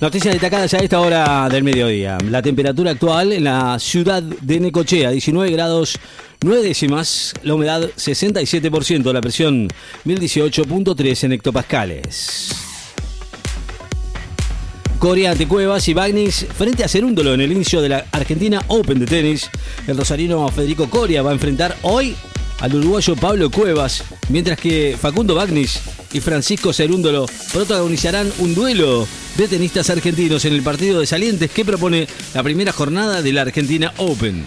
Noticias destacadas a esta hora del mediodía. La temperatura actual en la ciudad de Necochea, 19 grados 9 décimas, la humedad 67%, la presión 1018.3 en hectopascales. Corea ante Cuevas y Bagnis frente a Cerúndolo en el inicio de la Argentina Open de tenis. El rosarino Federico Coria va a enfrentar hoy al uruguayo Pablo Cuevas, mientras que Facundo Bagnis y Francisco Cerúndolo protagonizarán un duelo de tenistas argentinos en el partido de salientes que propone la primera jornada de la Argentina Open.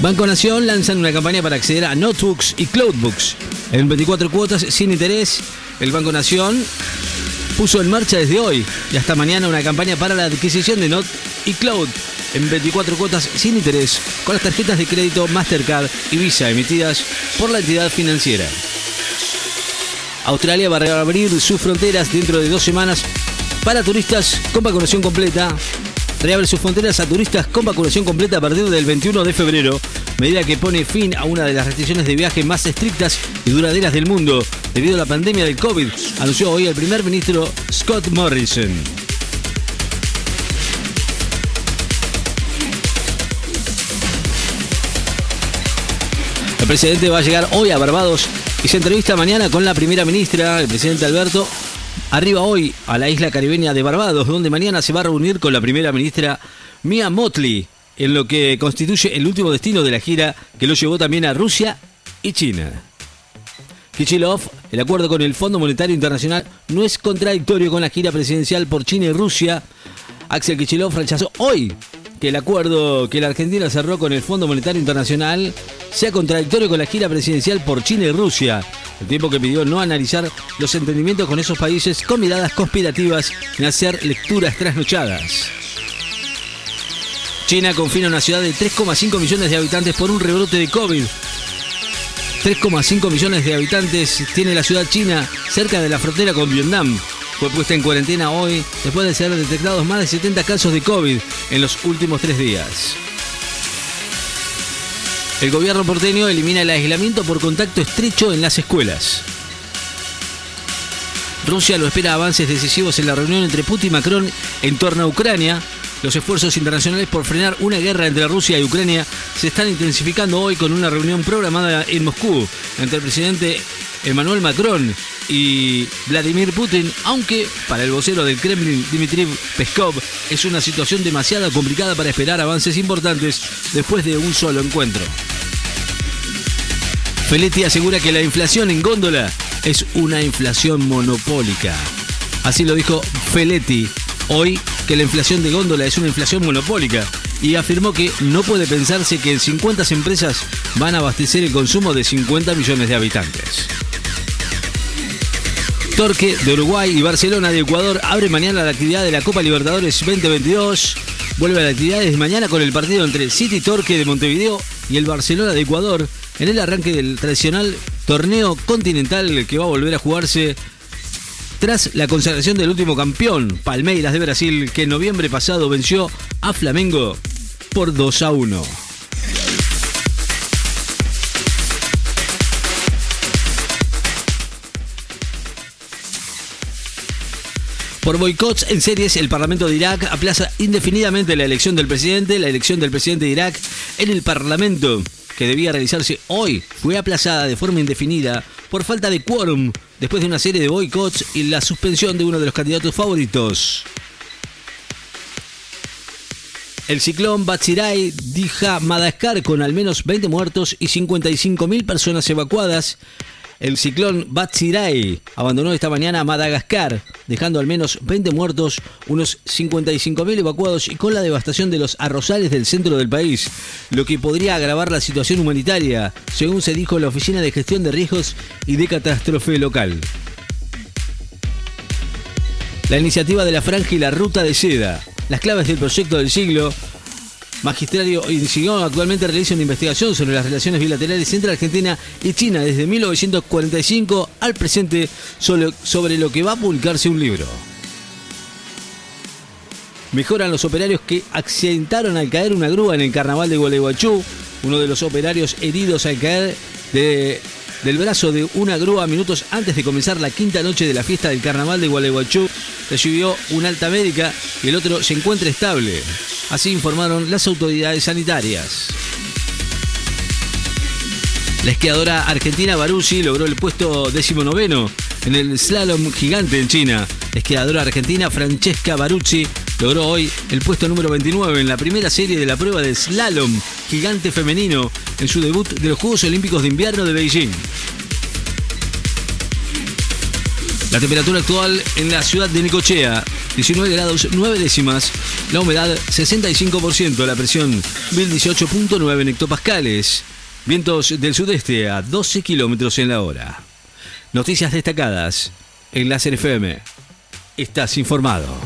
Banco Nación lanzan una campaña para acceder a notebooks y cloudbooks en 24 cuotas sin interés. El Banco Nación puso en marcha desde hoy y hasta mañana una campaña para la adquisición de Note y Cloud en 24 cuotas sin interés con las tarjetas de crédito Mastercard y Visa emitidas por la entidad financiera. Australia va a reabrir sus fronteras dentro de dos semanas para turistas con vacunación completa. Reabre sus fronteras a turistas con vacunación completa a partir del 21 de febrero, medida que pone fin a una de las restricciones de viaje más estrictas y duraderas del mundo debido a la pandemia del COVID, anunció hoy el primer ministro Scott Morrison. El presidente va a llegar hoy a Barbados y se entrevista mañana con la primera ministra, el presidente Alberto, arriba hoy a la isla caribeña de Barbados, donde mañana se va a reunir con la primera ministra Mia Motley, en lo que constituye el último destino de la gira que lo llevó también a Rusia y China. Kichilov, el acuerdo con el Fondo Monetario Internacional no es contradictorio con la gira presidencial por China y Rusia. Axel Kichilov rechazó hoy que el acuerdo que la Argentina cerró con el Fondo Monetario Internacional sea contradictorio con la gira presidencial por China y Rusia, el tiempo que pidió no analizar los entendimientos con esos países con miradas conspirativas ni hacer lecturas trasnochadas. China confina una ciudad de 3,5 millones de habitantes por un rebrote de COVID. 3,5 millones de habitantes tiene la ciudad china cerca de la frontera con Vietnam fue puesta en cuarentena hoy después de ser detectados más de 70 casos de COVID en los últimos tres días. El gobierno porteño elimina el aislamiento por contacto estrecho en las escuelas. Rusia lo espera avances decisivos en la reunión entre Putin y Macron en torno a Ucrania. Los esfuerzos internacionales por frenar una guerra entre Rusia y Ucrania se están intensificando hoy con una reunión programada en Moscú entre el presidente Emmanuel Macron y Vladimir Putin, aunque para el vocero del Kremlin, Dmitry Peskov, es una situación demasiado complicada para esperar avances importantes después de un solo encuentro. Feletti asegura que la inflación en góndola es una inflación monopólica. Así lo dijo Feletti hoy que la inflación de góndola es una inflación monopólica y afirmó que no puede pensarse que 50 empresas van a abastecer el consumo de 50 millones de habitantes. Torque de Uruguay y Barcelona de Ecuador abre mañana la actividad de la Copa Libertadores 2022. Vuelve a la actividad desde mañana con el partido entre City Torque de Montevideo y el Barcelona de Ecuador en el arranque del tradicional torneo continental que va a volver a jugarse tras la consagración del último campeón, Palmeiras de Brasil, que en noviembre pasado venció a Flamengo por 2 a 1. Por boicots en series, el Parlamento de Irak aplaza indefinidamente la elección del presidente. La elección del presidente de Irak en el Parlamento, que debía realizarse hoy, fue aplazada de forma indefinida por falta de quórum después de una serie de boicots y la suspensión de uno de los candidatos favoritos. El ciclón Batsirai deja Madagascar con al menos 20 muertos y 55.000 personas evacuadas el ciclón Batsirai abandonó esta mañana Madagascar, dejando al menos 20 muertos, unos 55.000 evacuados y con la devastación de los arrozales del centro del país, lo que podría agravar la situación humanitaria, según se dijo en la Oficina de Gestión de Riesgos y de Catástrofe Local. La iniciativa de la franja y la ruta de seda, las claves del proyecto del siglo, magistrario Insigón actualmente realiza una investigación sobre las relaciones bilaterales entre Argentina y China desde 1945 al presente sobre lo que va a publicarse un libro. Mejoran los operarios que accidentaron al caer una grúa en el carnaval de Gualeguaychú. Uno de los operarios heridos al caer de del brazo de una grúa minutos antes de comenzar la quinta noche de la fiesta del carnaval de Gualeguaychú. Recibió una alta médica y el otro se encuentra estable. Así informaron las autoridades sanitarias. La esquiadora argentina Baruzzi logró el puesto decimonoveno en el slalom gigante en China. La esquiadora argentina Francesca Baruzzi logró hoy el puesto número 29 en la primera serie de la prueba de slalom gigante femenino en su debut de los Juegos Olímpicos de Invierno de Beijing. La temperatura actual en la ciudad de Nicochea, 19 grados 9 décimas, la humedad 65%, la presión 1018.9 hectopascales. Vientos del sudeste a 12 kilómetros en la hora. Noticias destacadas en Láser FM. Estás informado.